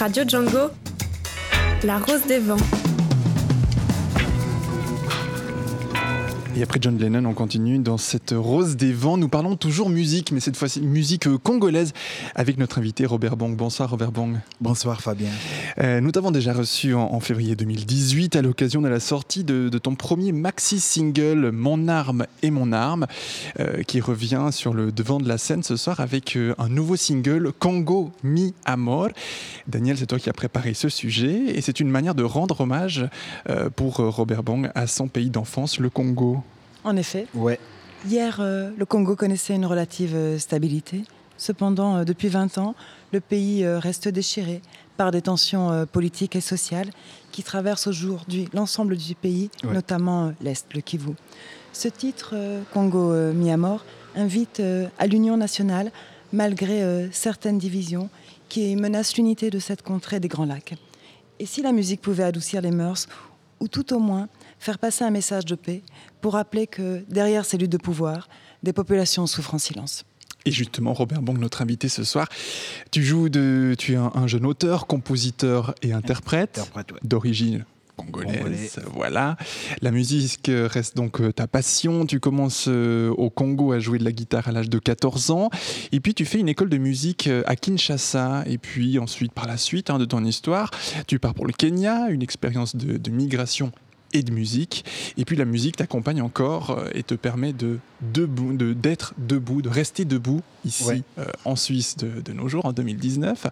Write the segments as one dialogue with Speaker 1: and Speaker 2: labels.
Speaker 1: Radio Django, La Rose des Vents.
Speaker 2: Et après John Lennon, on continue dans cette rose des vents. Nous parlons toujours musique, mais cette fois-ci musique congolaise avec notre invité Robert Bong. Bonsoir Robert Bong.
Speaker 3: Bonsoir Fabien.
Speaker 2: Euh, nous t'avons déjà reçu en, février 2018 à l'occasion de la sortie de, ton premier maxi single Mon arme et mon arme, euh, qui revient sur le devant de la scène ce soir avec euh, un nouveau single Congo mi amor. Daniel, c'est toi qui as préparé ce sujet et c'est une manière de rendre hommage pour Robert Bong à son pays d'enfance, le Congo.
Speaker 4: En effet.
Speaker 3: Ouais.
Speaker 4: Hier, euh, le Congo connaissait une relative euh, stabilité. Cependant, euh, depuis 20 ans, le pays reste déchiré par des tensions politiques et sociales qui traversent aujourd'hui l'ensemble du pays, notamment l'Est, le Kivu. Ce titre, Congo mis à mort, invite à l'union nationale malgré certaines divisions qui menacent l'unité de cette contrée des Grands Lacs. Et si la musique pouvait adoucir les mœurs, ou tout au moins faire passer un message de paix pour rappeler que derrière ces luttes de pouvoir, des populations souffrent en silence.
Speaker 2: Et justement, Robert Bong, notre invité ce soir, tu joues de, tu es un, jeune auteur, compositeur et interprète, d'origine congolaise. Voilà. La musique reste donc euh, ta passion. Tu commences euh, au Congo à jouer de la guitare à l'âge de 14 ans. Et puis tu fais une école de musique euh, à Kinshasa. Et puis ensuite, par la suite hein, de ton histoire, tu pars pour le Kenya, une expérience de, de migration et de musique. Et puis la musique t'accompagne encore euh, et te permet de debout, de d'être debout, de rester debout ici euh, en Suisse de, nos jours, en 2019.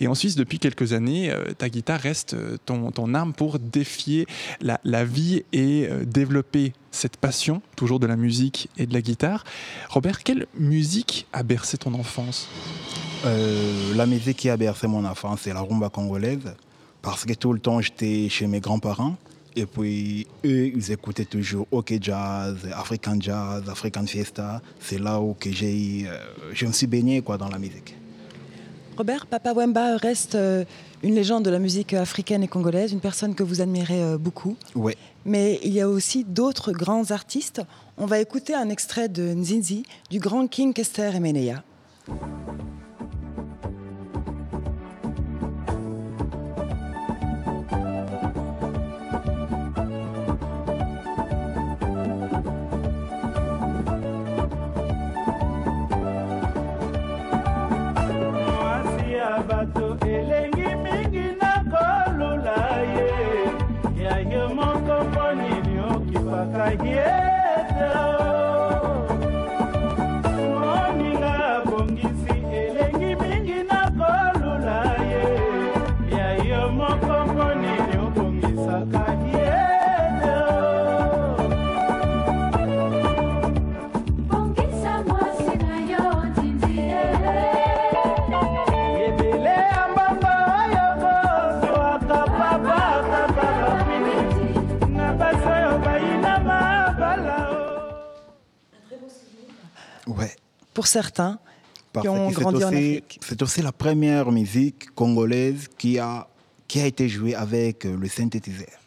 Speaker 2: Et en Suisse, depuis quelques années, euh, ta guitare reste ton, ton arme pour défier la, la vie et développer cette passion, toujours de la musique et de la guitare. Robert, quelle musique a bercé ton enfance?
Speaker 3: La musique qui a bercé mon enfance, c'est la rumba congolaise. Parce que tout le temps, j'étais chez mes grands-parents. Et puis, eux, ils écoutaient toujours OK Jazz, African Jazz, African Fiesta. C'est là où que j'ai, euh, je me suis baigné quoi, dans la musique.
Speaker 4: Robert, Papa Wemba reste euh, une légende de la musique africaine et congolaise, une personne que vous admirez euh, beaucoup.
Speaker 3: Oui.
Speaker 4: Mais il y a aussi d'autres grands artistes. On va écouter un extrait de Nzinzi du grand King Kester Emeneya. Certains qui ont grandi en Afrique.
Speaker 3: C'est aussi la première musique congolaise qui a, qui a été jouée avec euh, le synthétiseur.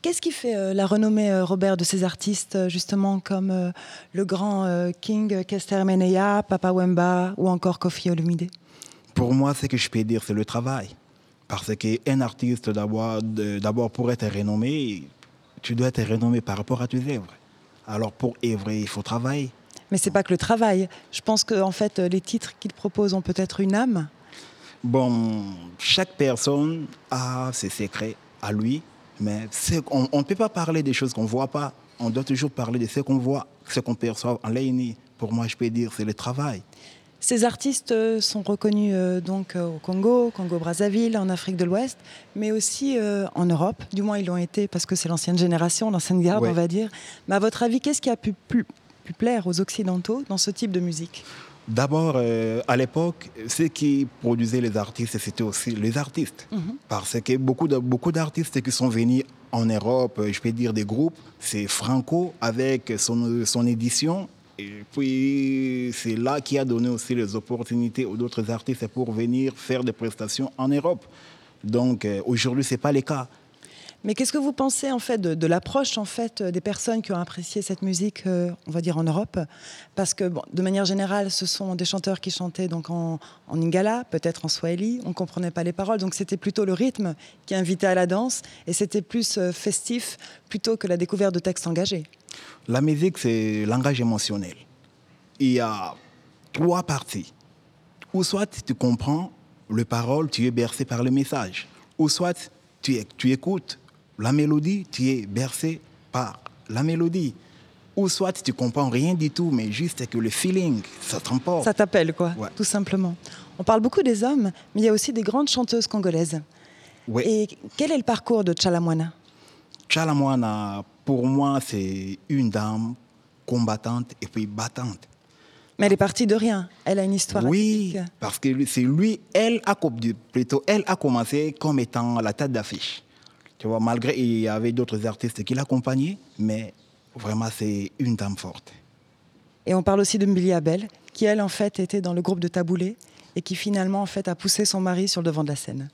Speaker 4: Qu'est-ce qui fait euh, la renommée, euh, Robert, de ces artistes, justement, comme le grand King Kester Meneya, Papa Wemba ou encore Kofi Olumide
Speaker 3: Pour moi, ce que je peux dire, c'est le travail. Parce qu'un artiste, d'abord, pour être renommé, tu dois être renommé par rapport à tes œuvres. Alors, pour œuvrer, il faut travailler.
Speaker 4: Mais c'est pas que le travail. Je pense que en fait, les titres qu'il propose ont peut-être une âme.
Speaker 3: Bon, chaque personne a ses secrets à lui, mais on ne peut pas parler des choses qu'on ne voit pas. On doit toujours parler de ce qu'on voit, ce qu'on perçoit en ligne. Pour moi, je peux dire, c'est le travail.
Speaker 4: Ces artistes euh, sont reconnus euh, donc euh, au Congo, Congo-Brazzaville, en Afrique de l'Ouest, mais aussi en Europe. Du moins, ils l'ont été parce que c'est l'ancienne génération, l'ancienne garde, on va dire. Mais à votre avis, qu'est-ce qui a pu pu plaire aux Occidentaux dans ce type de musique
Speaker 3: D'abord, euh, à l'époque, ceux qui produisaient les artistes, c'était aussi les artistes. Mhm. Parce que beaucoup, de, beaucoup d'artistes qui sont venus en Europe, je peux dire des groupes, c'est Franco avec son, son édition. Et puis, c'est là qui a donné aussi les opportunités aux autres artistes pour venir faire des prestations en Europe. Donc, euh, aujourd'hui, ce n'est pas le cas.
Speaker 4: Mais qu'est-ce que vous pensez en fait de, l'approche en fait des personnes qui ont apprécié cette musique, euh, on va dire en Europe? Parce que de manière générale, ce sont des chanteurs qui chantaient donc en, en Ingala, peut-être en Swahili. On ne comprenait pas les paroles, donc c'était plutôt le rythme qui invitait à la danse, et c'était plus euh, festif plutôt que la découverte de textes engagés.
Speaker 3: La musique, c'est langage émotionnel. Il y a trois parties. Ou soit tu comprends les paroles, tu es bercé par le message. Ou soit tu écoutes la mélodie, tu es bercé par la mélodie. Ou soit tu comprends rien du tout, mais juste que le feeling, ça t'emporte.
Speaker 4: Ça t'appelle, quoi, tout simplement. On parle beaucoup des hommes, mais il y a aussi des grandes chanteuses congolaises. Et quel est le parcours de Chalamwana?
Speaker 3: Chalamwana, pour moi, c'est une dame combattante et puis battante.
Speaker 4: Mais elle est partie de rien. Elle a une histoire.
Speaker 3: Oui, parce que c'est lui, elle a, plutôt, elle a commencé comme étant la tête d'affiche. Tu vois, malgré il y avait d'autres artistes qui l'accompagnaient, mais vraiment c'est une dame forte.
Speaker 4: Et on parle aussi de Mbili Abel, qui elle en fait était dans le groupe de Taboulé et qui finalement en fait a poussé son mari sur le devant de la scène.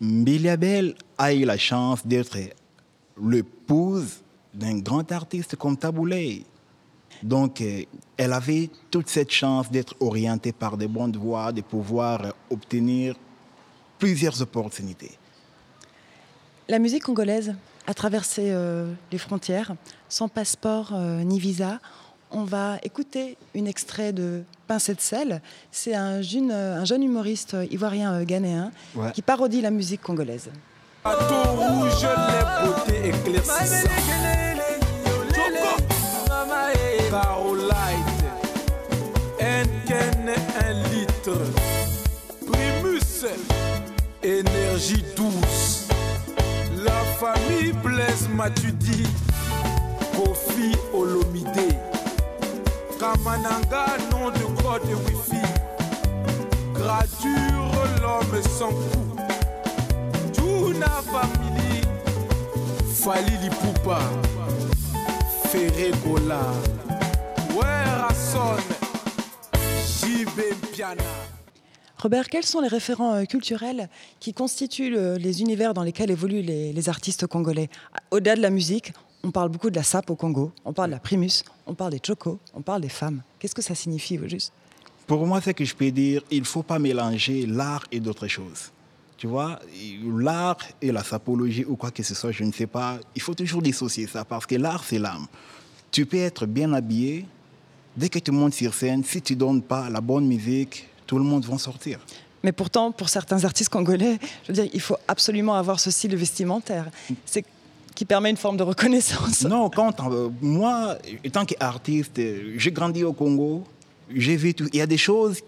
Speaker 3: Mbili Abel a eu la chance d'être l'épouse d'un grand artiste comme Taboulé. Donc, euh, elle avait toute cette chance d'être orientée par des bonnes voies, de pouvoir obtenir plusieurs opportunités.
Speaker 4: La musique congolaise a traversé euh, les frontières sans passeport euh, ni visa. On va écouter un extrait de Pincée de sel. C'est un jeune, un jeune humoriste ivoirien euh, ghanéen qui parodie la musique congolaise. Primus, énergie douce Blaise Matudi, Kofi Olomide, Kamananga, nom de code Wi-Fi, Gradure l'homme sans coup, Tuna Family, Fali Lipupa, Ferré Gola, Werrason, Jibé Piana. Robert, quels sont les référents euh, culturels qui constituent les univers dans lesquels évoluent les, artistes congolais? Au-delà de la musique, on parle beaucoup de la SAP au Congo, on parle de la primus, on parle des chocos, on parle des femmes. Qu'est-ce que ça signifie au juste?
Speaker 3: Pour moi, c'est que je peux dire, il ne faut pas mélanger l'art et d'autres choses. Tu vois, l'art et la sapologie ou quoi que ce soit, je ne sais pas, il faut toujours dissocier ça parce que l'art, c'est l'âme. Tu peux être bien habillé, dès que tu montes sur scène, si tu ne donnes pas la bonne musique, tout le monde va sortir.
Speaker 4: Mais pourtant, pour certains artistes congolais, je veux dire, il faut absolument avoir ce style vestimentaire. C'est qui permet une forme de reconnaissance.
Speaker 3: Non, quand euh, moi, étant qu'artiste, j'ai grandi au Congo, j'ai vu tout. Il y a des choses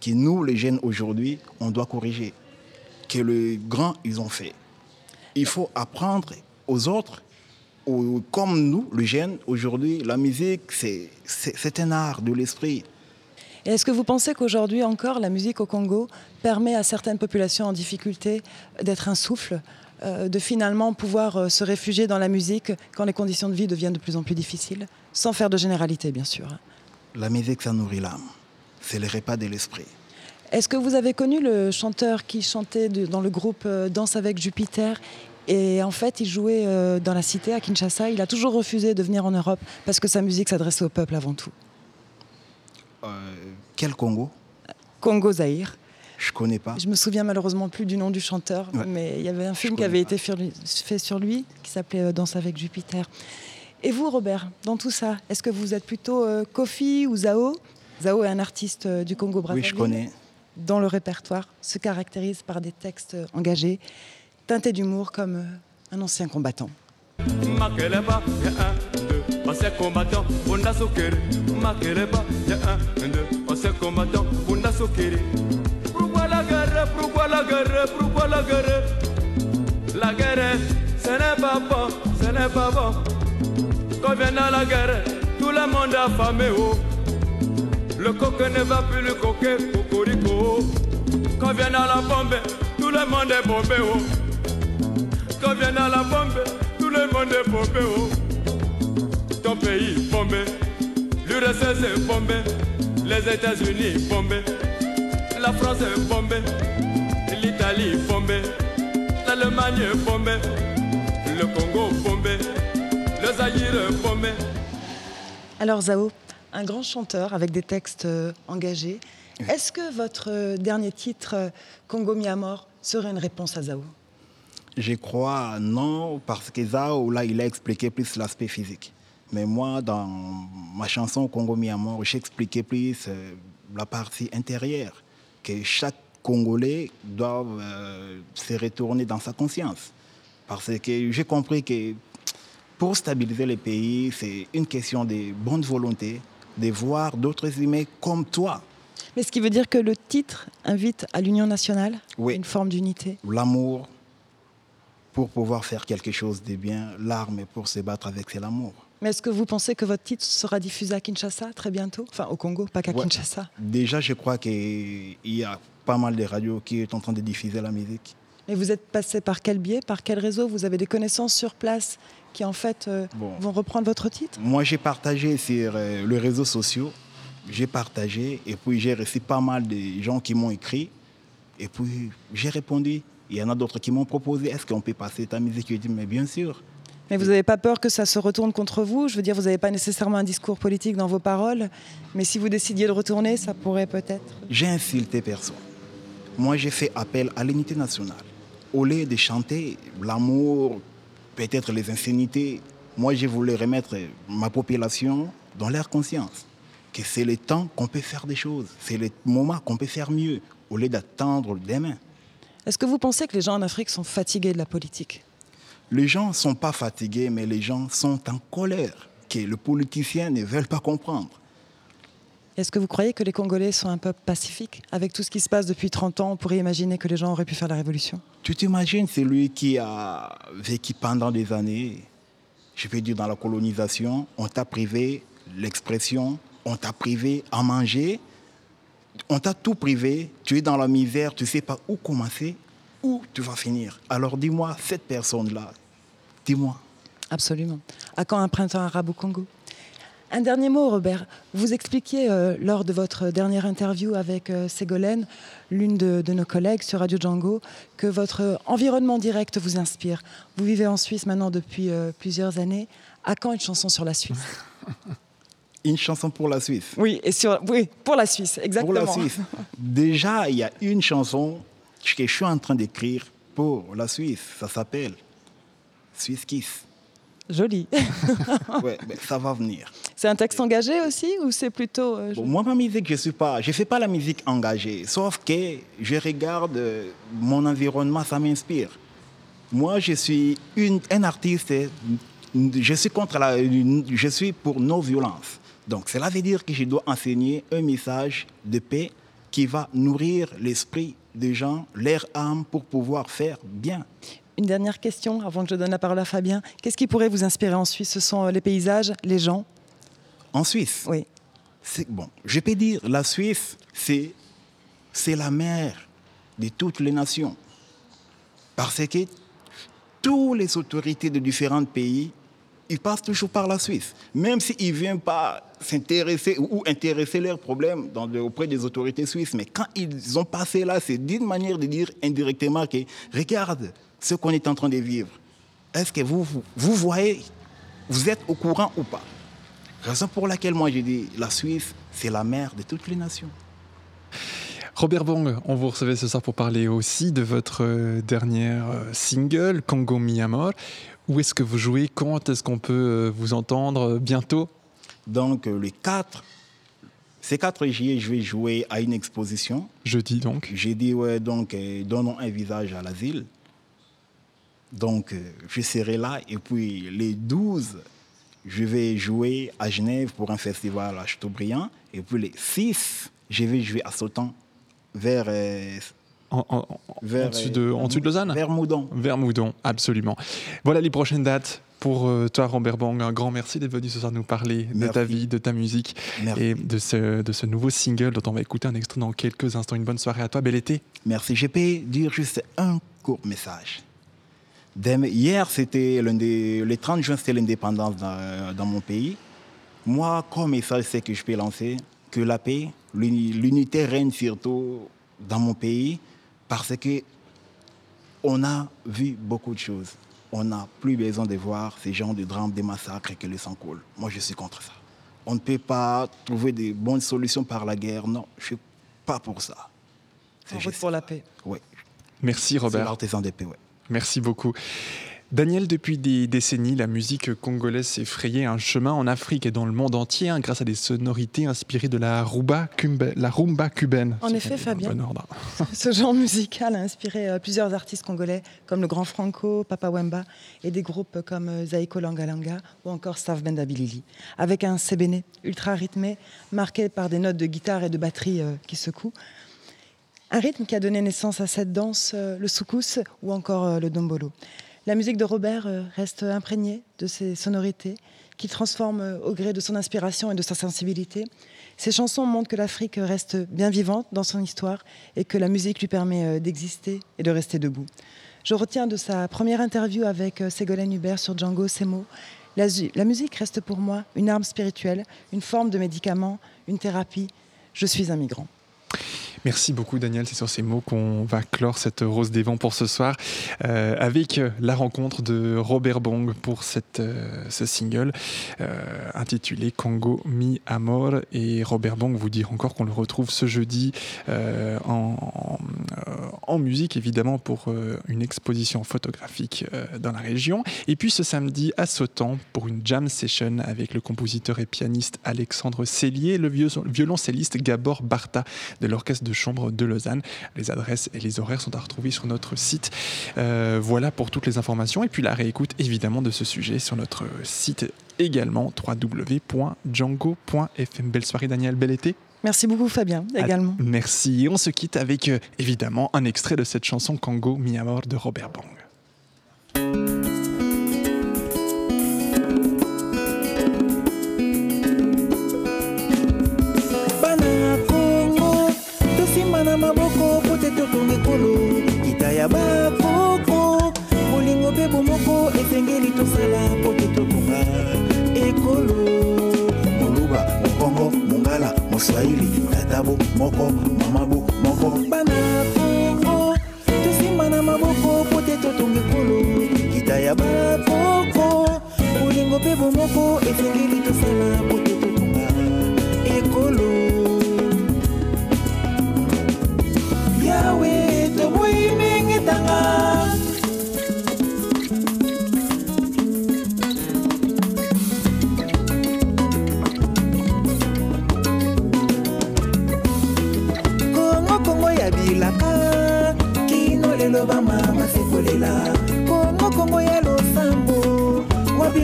Speaker 3: que nous, les jeunes aujourd'hui, on doit corriger, que les grands, ils ont fait. Il faut apprendre aux autres, comme nous, les jeunes, aujourd'hui, la musique, c'est un art de l'esprit
Speaker 4: est-ce que vous pensez qu'aujourd'hui encore, la musique au Congo permet à certaines populations en difficulté d'être un souffle, euh, de finalement pouvoir euh, se réfugier dans la musique quand les conditions de vie deviennent de plus en plus difficiles, sans faire de généralité, bien sûr?
Speaker 3: La musique, ça nourrit l'âme. C'est le repas de l'esprit.
Speaker 4: Est-ce que vous avez connu le chanteur qui chantait dans le groupe euh, Danse avec Jupiter et en fait, il jouait dans la cité à Kinshasa. Il a toujours refusé de venir en Europe parce que sa musique s'adressait au peuple avant tout.
Speaker 3: Euh, quel Congo
Speaker 4: Congo Zaïre.
Speaker 3: Je connais pas.
Speaker 4: Je me souviens malheureusement plus du nom du chanteur, mais il y avait un film qui avait été fait sur lui qui s'appelait euh, Danse avec Jupiter. Et vous, Robert, dans tout ça, est-ce que vous êtes plutôt euh, Kofi ou Zao? Zao est un artiste du Congo Brazzaville.
Speaker 3: Oui, je connais.
Speaker 4: Dont le répertoire se caractérise par des textes engagés, teintés d'humour comme un ancien combattant. Ancien combattant, on a sokere. Pourquoi la guerre, pourquoi la guerre, pourquoi la guerre? La guerre, ce n'est pas bon, ce n'est pas bon. Quand vient la guerre, tout le monde affamé, oh. Le coq ne va plus le coquer, cocorico. Quand vient la bombe, tout le monde est bombé, oh. Quand vient la bombe, tout le monde est bombé, oh ton pays bombé, l'URSS est bombé, les États-Unis bombés, la France est bombée, l'Italie bombée, l'Allemagne bombée,
Speaker 5: Le Congo bombé, le Zaïre bombé.
Speaker 4: Alors Zao, un grand chanteur avec des textes euh, engagés. Est-ce que votre euh, dernier titre, euh, Congo mi mort, serait une réponse à Zao?
Speaker 3: Je crois non, parce que Zao, là, il a expliqué plus l'aspect physique. Mais moi, dans ma chanson Congo mi mort, j'ai expliqué plus la partie intérieure, que chaque Congolais doit se retourner dans sa conscience. Parce que j'ai compris que pour stabiliser les pays, c'est une question de bonne volonté, de voir d'autres humains comme toi.
Speaker 4: Mais ce qui veut dire que le titre invite à l'union nationale, oui. une forme d'unité
Speaker 3: L'amour, pour pouvoir faire quelque chose de bien, l'arme pour se battre avec, c'est l'amour.
Speaker 4: Mais est-ce que vous pensez que votre titre sera diffusé à Kinshasa très bientôt? Enfin, au Congo, pas qu'à Kinshasa.
Speaker 3: Déjà, je crois qu'il y a pas mal de radios qui sont en train de diffuser la musique.
Speaker 4: Et vous êtes passé par quel biais Par quel réseau? Vous avez des connaissances sur place qui en fait euh, vont reprendre votre titre?
Speaker 3: Moi j'ai partagé sur euh, les réseaux sociaux, j'ai partagé et puis j'ai reçu pas mal de gens qui m'ont écrit. Et puis j'ai répondu. Il y en a d'autres qui m'ont proposé. Est-ce qu'on peut passer ta musique? J'ai dit mais bien sûr.
Speaker 4: Mais vous n'avez pas peur que ça se retourne contre vous? Je veux dire, vous n'avez pas nécessairement un discours politique dans vos paroles, mais si vous décidiez de retourner, ça pourrait peut-être.
Speaker 3: J'ai insulté personne. Moi, j'ai fait appel à l'unité nationale. Au lieu de chanter l'amour, peut-être les insanités. Moi, je voulais remettre ma population dans leur conscience. Que c'est le temps qu'on peut faire des choses. C'est le moment qu'on peut faire mieux, au lieu d'attendre demain.
Speaker 4: Est-ce que vous pensez que les gens en Afrique sont fatigués de la politique?
Speaker 3: Les gens ne sont pas fatigués, mais les gens sont en colère, que les politiciens ne veulent pas comprendre.
Speaker 4: Est-ce que vous croyez que les Congolais sont un peuple pacifique Avec tout ce qui se passe depuis 30 ans, on pourrait imaginer que les gens auraient pu faire la révolution?
Speaker 3: Tu t'imagines celui qui a vécu pendant des années, je peux dire dans la colonisation, on t'a privé l'expression, on t'a privé à manger, on t'a tout privé, tu es dans la misère, tu ne sais pas où commencer, où tu vas finir. Alors dis-moi, cette personne-là, dis-moi.
Speaker 4: Absolument. À quand un printemps arabe au Congo? Un dernier mot, Robert. Vous expliquiez euh, lors de votre dernière interview avec euh, Ségolène, l'une de, nos collègues sur Radio Django, que votre environnement direct vous inspire. Vous vivez en Suisse maintenant depuis euh, plusieurs années. À quand une chanson sur la Suisse?
Speaker 3: Une chanson pour la Suisse?
Speaker 4: Oui, et sur, oui, pour la Suisse, exactement.
Speaker 3: Pour la Suisse. Déjà, il y a une chanson que je suis en train d'écrire pour la Suisse. Ça s'appelle Suisse Kiss.
Speaker 4: Joli.
Speaker 3: ouais, ça va venir.
Speaker 4: C'est un texte engagé aussi ou c'est plutôt...
Speaker 3: Euh, moi, ma musique, je suis pas... Je fais pas la musique engagée, sauf que je regarde euh, mon environnement, ça m'inspire. Moi, je suis une, un artiste, je suis contre la... Je suis pour nos violences. Donc, cela veut dire que je dois enseigner un message de paix qui va nourrir l'esprit des gens, leur âme, pour pouvoir faire bien.
Speaker 4: Une dernière question avant que je donne la parole à Fabien. Qu'est-ce qui pourrait vous inspirer en Suisse? Ce sont euh, les paysages, les gens?
Speaker 3: En Suisse?
Speaker 4: Oui.
Speaker 3: Bon, je peux dire, la Suisse, c'est, c'est la mère de toutes les nations. Parce que toutes les autorités de différents pays, ils passent toujours par la Suisse. Même s'ils ne viennent pas s'intéresser ou intéresser leurs problèmes auprès des autorités suisses, mais quand ils ont passé là, c'est d'une manière de dire indirectement que, regarde, ce qu'on est en train de vivre, est-ce que vous, vous, voyez, vous êtes au courant ou pas? Raison pour laquelle moi j'ai dit, la Suisse, c'est la mère de toutes les nations.
Speaker 2: Robert Bong, on vous recevait ce soir pour parler aussi de votre euh, dernière euh, single, Congo Mi Amor. Où est-ce que vous jouez? Quand est-ce qu'on peut euh, vous entendre? Bientôt?
Speaker 3: Donc, le 4 ces 4 juillet, je vais jouer à une exposition.
Speaker 2: Jeudi donc
Speaker 3: J'ai dit, ouais, donc, donnons un visage à l'asile. Donc, euh, je serai là. Et puis, les 12, je vais jouer à Genève pour un festival à Chateaubriand. Et puis, les 6, je vais jouer à Sautan, vers.
Speaker 2: Euh, en, vers, dessus de, en de Lausanne
Speaker 3: Vers Moudon.
Speaker 2: Vers Moudon, absolument. Voilà les prochaines dates pour euh, toi, Robert Bang. Un grand merci d'être venu ce soir nous parler de ta vie, de ta musique et de ce, de ce nouveau single dont on va écouter un extrait dans quelques instants. Une bonne soirée à toi, bel été.
Speaker 3: Merci. Je peux dire juste un court message. Hier, c'était le 30 juin, c'était l'indépendance dans, mon pays. Moi, comme message, c'est que je peux lancer que la paix, l'unité règne surtout dans mon pays parce que on a vu beaucoup de choses. On n'a plus besoin de voir ces gens de drames, des massacres et que le sang coule. Moi, je suis contre ça. On ne peut pas trouver de bonnes solutions par la guerre. Non, je ne suis pas pour ça.
Speaker 4: C'est juste pour la paix.
Speaker 3: Oui.
Speaker 2: Merci Robert.
Speaker 3: l'artisan de paix, oui.
Speaker 2: Merci beaucoup. Daniel, depuis des décennies, la musique congolaise s'est frayée un chemin en Afrique et dans le monde entier hein, grâce à des sonorités inspirées de la rumba, la rumba cubaine.
Speaker 4: En effet, Fabien, ce genre musical a inspiré euh, plusieurs artistes congolais comme le Grand Franco, Papa Wemba et des groupes comme euh, Zaiko Langalanga ou encore Staff Bendabilili. Avec un sébéné ultra rythmé, marqué par des notes de guitare et de batterie euh, qui secouent. Un rythme qui a donné naissance à cette danse, le soukous ou encore le dombolo. La musique de Robert euh, reste imprégnée de ses sonorités qui transforment euh, au gré de son inspiration et de sa sensibilité. Ses chansons montrent que l'Afrique reste bien vivante dans son histoire et que la musique lui permet euh, d'exister et de rester debout. Je retiens de sa première interview avec Ségolène Hubert sur Django ces mots. La, la musique reste pour moi une arme spirituelle, une forme de médicament, une thérapie. Je suis un migrant.
Speaker 2: Merci beaucoup Daniel, c'est sur ces mots qu'on va clore cette Rose des Vents pour ce soir euh, avec la rencontre de Robert Bong pour cette, euh, ce single euh, intitulé Congo Mi Amor. Et Robert Bong vous dire encore qu'on le retrouve ce jeudi en, en, musique évidemment pour une exposition photographique dans la région. Et puis ce samedi à Sautan pour une jam session avec le compositeur et pianiste Alexandre Cellier, le violoncelliste Gabor Barta de l'orchestre de chambre de Lausanne. Les adresses et les horaires sont à retrouver sur notre site. Euh, voilà pour toutes les informations. Et puis la réécoute évidemment de ce sujet sur notre site également www.django.fm. Belle soirée Daniel, bel été.
Speaker 4: Merci beaucoup Fabien également.
Speaker 2: merci. On se quitte avec euh, évidemment un extrait de cette chanson Congo Mi Amor de Robert Bang.
Speaker 6: moswahili tata Moko.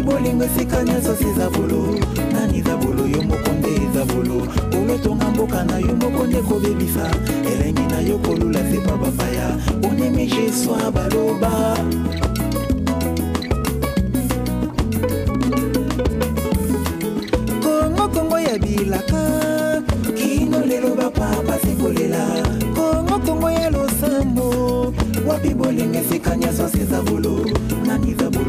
Speaker 6: Bolingo esika nyonso siza bolo. Nani eza bolo? Yo moko nde eza bolo. Olotonga mboka na yo moko nde kobebisa. Elengi na yo kolula sepa bapaya onemi jesoi baloba wabibolenge sikanyazo sizavulu nanizabulu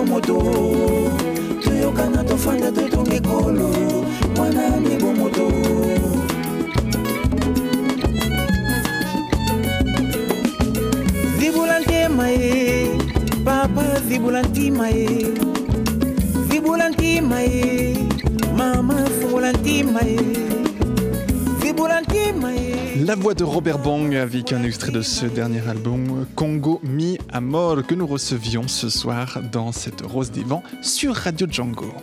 Speaker 6: wapi bomoto toyokana tofanda totonga ekolo wana nde bomoto. Zibula ntema papa zibula ntima ye zibula ntima mama fungula ntima ye
Speaker 2: La voix de Robert Bong avec un extrait de ce dernier album Congo Mi Amor que nous recevions ce soir dans cette Rose des Vents sur Radio Django.